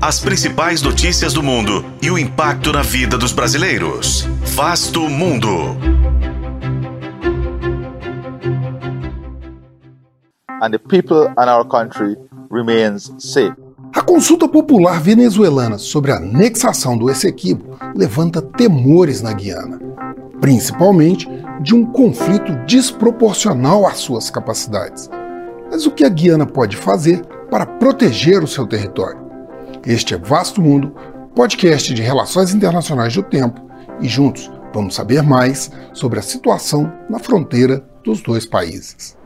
as principais notícias do mundo e o impacto na vida dos brasileiros. Vasto Mundo. And the people in our country remains safe. A consulta popular venezuelana sobre a anexação do Essequibo levanta temores na Guiana, principalmente de um conflito desproporcional às suas capacidades. Mas o que a Guiana pode fazer para proteger o seu território? Este é Vasto Mundo, podcast de relações internacionais do tempo, e juntos vamos saber mais sobre a situação na fronteira dos dois países.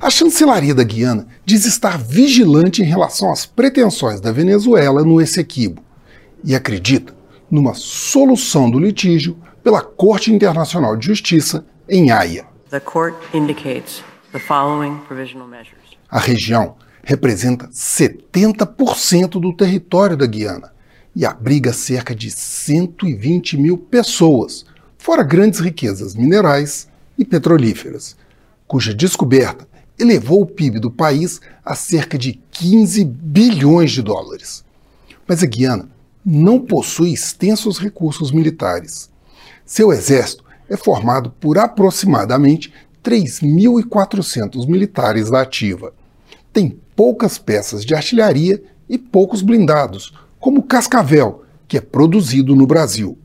A chancelaria da Guiana diz estar vigilante em relação às pretensões da Venezuela no Essequibo e acredita numa solução do litígio pela Corte Internacional de Justiça em Haia. A região representa 70% do território da Guiana e abriga cerca de 120 mil pessoas, fora grandes riquezas minerais e petrolíferas, cuja descoberta elevou o PIB do país a cerca de 15 bilhões de dólares. Mas a Guiana não possui extensos recursos militares. Seu exército é formado por aproximadamente 3.400 militares da ativa. Tem poucas peças de artilharia e poucos blindados, como o Cascavel, que é produzido no Brasil.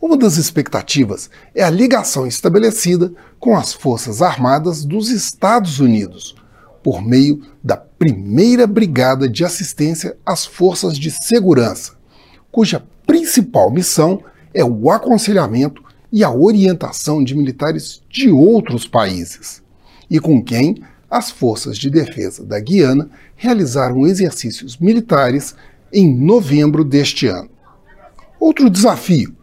Uma das expectativas é a ligação estabelecida com as Forças Armadas dos Estados Unidos, por meio da Primeira Brigada de Assistência às Forças de Segurança, cuja principal missão é o aconselhamento e a orientação de militares de outros países, e com quem as forças de defesa da Guiana realizaram exercícios militares em novembro deste ano. Outro desafio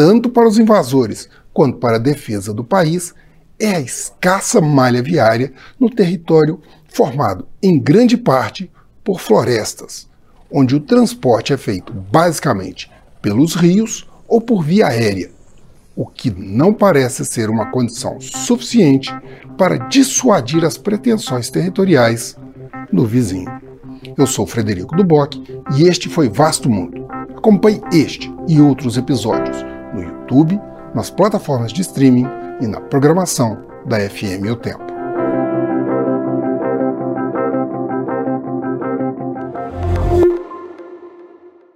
tanto para os invasores quanto para a defesa do país, é a escassa malha viária no território formado em grande parte por florestas, onde o transporte é feito basicamente pelos rios ou por via aérea, o que não parece ser uma condição suficiente para dissuadir as pretensões territoriais do vizinho. Eu sou Frederico Duboc e este foi Vasto Mundo. Acompanhe este e outros episódios no YouTube, nas plataformas de streaming e na programação da FM O Tempo.